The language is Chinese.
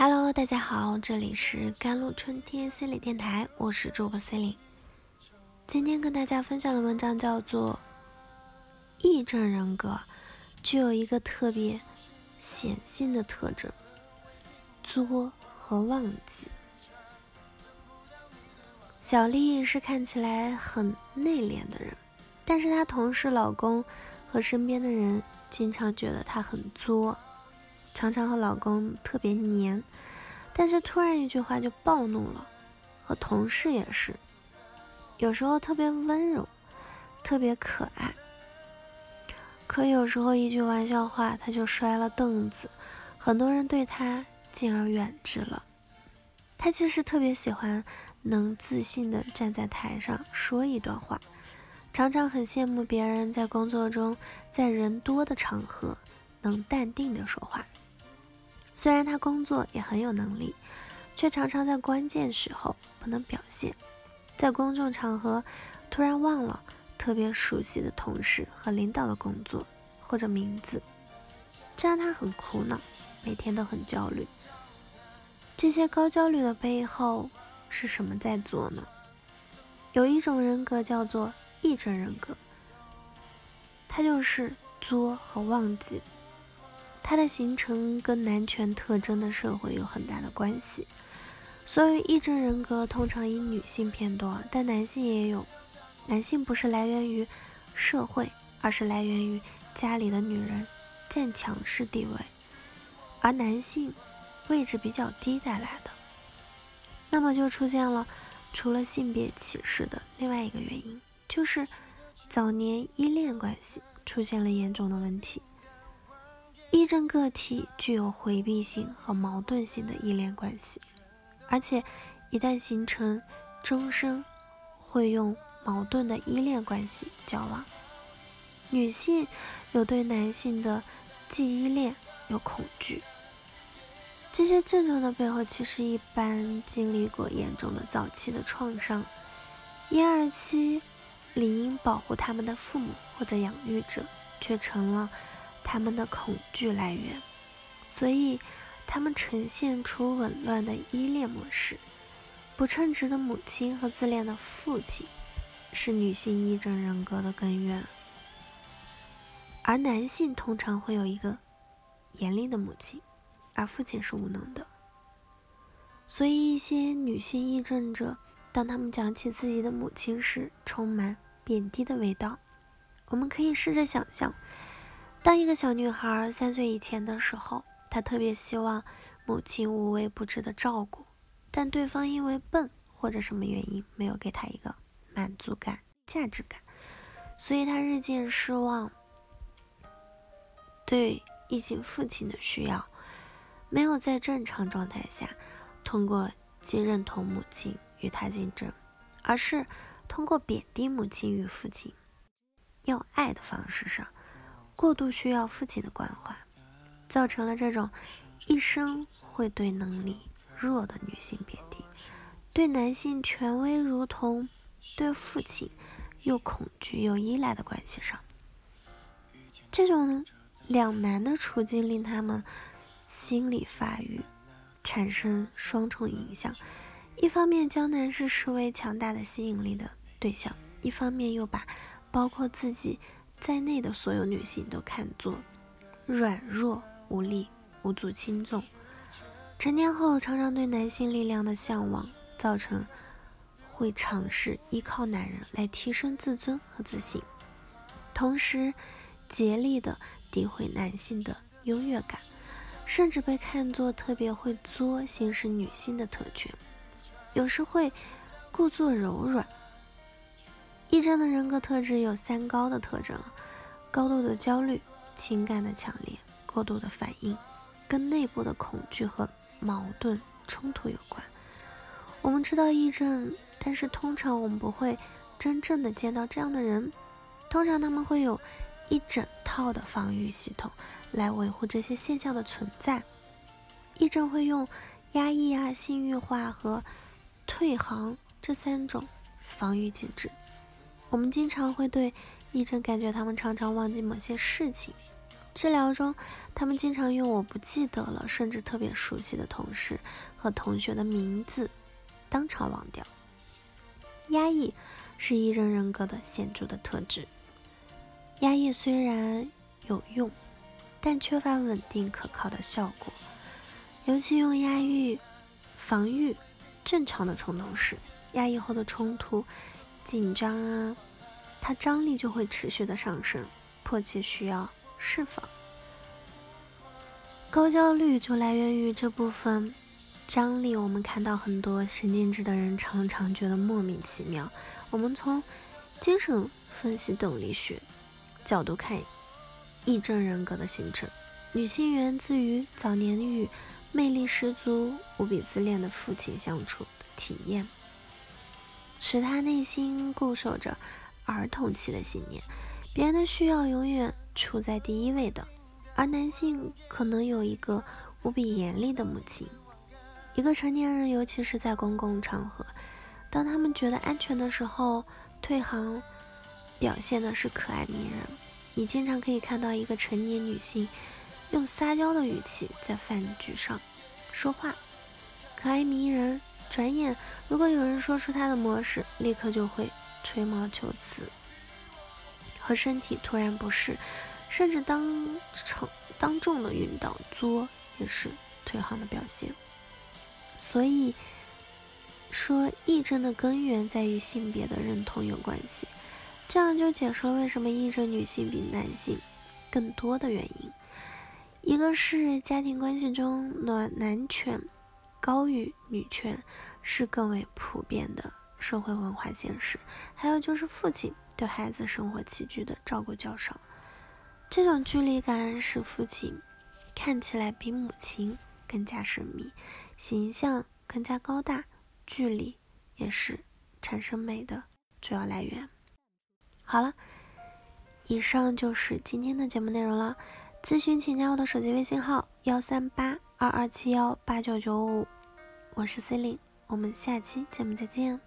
Hello，大家好，这里是甘露春天心理电台，我是主播 C 琳。今天跟大家分享的文章叫做《癔症人格具有一个特别显性的特征：作和忘记》。小丽是看起来很内敛的人，但是她同事、老公和身边的人经常觉得她很作。常常和老公特别黏，但是突然一句话就暴怒了。和同事也是，有时候特别温柔，特别可爱，可有时候一句玩笑话他就摔了凳子，很多人对他敬而远之了。他其实特别喜欢能自信的站在台上说一段话，常常很羡慕别人在工作中在人多的场合能淡定的说话。虽然他工作也很有能力，却常常在关键时候不能表现，在公众场合突然忘了特别熟悉的同事和领导的工作或者名字，这让他很苦恼，每天都很焦虑。这些高焦虑的背后是什么在做呢？有一种人格叫做癔症人格，它就是作和忘记。它的形成跟男权特征的社会有很大的关系，所以癔症人格通常以女性偏多，但男性也有。男性不是来源于社会，而是来源于家里的女人占强势地位，而男性位置比较低带来的，那么就出现了除了性别歧视的另外一个原因，就是早年依恋关系出现了严重的问题。癔症个体具有回避性和矛盾性的依恋关系，而且一旦形成，终生会用矛盾的依恋关系交往。女性有对男性的既依恋又恐惧，这些症状的背后，其实一般经历过严重的早期的创伤，婴儿期理应保护他们的父母或者养育者，却成了。他们的恐惧来源，所以他们呈现出紊乱的依恋模式。不称职的母亲和自恋的父亲，是女性癔症人格的根源。而男性通常会有一个严厉的母亲，而父亲是无能的。所以一些女性癔症者，当他们讲起自己的母亲时，充满贬低的味道。我们可以试着想象。当一个小女孩三岁以前的时候，她特别希望母亲无微不至的照顾，但对方因为笨或者什么原因没有给她一个满足感、价值感，所以她日渐失望。对异性父亲的需要，没有在正常状态下通过既认同母亲与他竞争，而是通过贬低母亲与父亲要爱的方式上。过度需要父亲的关怀，造成了这种一生会对能力弱的女性贬低，对男性权威如同对父亲又恐惧又依赖的关系上。这种两难的处境令他们心理发育产生双重影响：一方面将男士视为强大的吸引力的对象，一方面又把包括自己。在内的所有女性都看作软弱无力、无足轻重。成年后，常常对男性力量的向往，造成会尝试依靠男人来提升自尊和自信，同时竭力的诋毁男性的优越感，甚至被看作特别会作、行使女性的特权，有时会故作柔软。癔症的人格特质有三高的特征：高度的焦虑、情感的强烈、过度的反应，跟内部的恐惧和矛盾冲突有关。我们知道癔症，但是通常我们不会真正的见到这样的人。通常他们会有一整套的防御系统来维护这些现象的存在。癔症会用压抑啊、性欲化和退行这三种防御机制。我们经常会对癔症感觉他们常常忘记某些事情，治疗中，他们经常用我不记得了，甚至特别熟悉的同事和同学的名字当场忘掉。压抑是癔症人格的显著的特质。压抑虽然有用，但缺乏稳定可靠的效果。尤其用压抑防御正常的冲动时，压抑后的冲突、紧张啊，它张力就会持续的上升，迫切需要。释放高焦虑就来源于这部分张力。我们看到很多神经质的人常常觉得莫名其妙。我们从精神分析动力学角度看，癔症人格的形成，女性源自于早年与魅力十足、无比自恋的父亲相处的体验，使他内心固守着儿童期的信念，别人的需要永远。处在第一位的，而男性可能有一个无比严厉的母亲。一个成年人，尤其是在公共场合，当他们觉得安全的时候，退行，表现的是可爱迷人。你经常可以看到一个成年女性用撒娇的语气在饭局上说话，可爱迷人。转眼，如果有人说出他的模式，立刻就会吹毛求疵。和身体突然不适，甚至当场当众的晕倒作，也是退行的表现。所以说，癔症的根源在于性别的认同有关系，这样就解释了为什么癔症女性比男性更多的原因。一个是家庭关系中暖男权高于女权是更为普遍的社会文化现实，还有就是父亲。对孩子生活起居的照顾较少，这种距离感使父亲看起来比母亲更加神秘，形象更加高大，距离也是产生美的主要来源。好了，以上就是今天的节目内容了。咨询请加我的手机微信号：幺三八二二七幺八九九五，我是 C 琳，我们下期节目再见。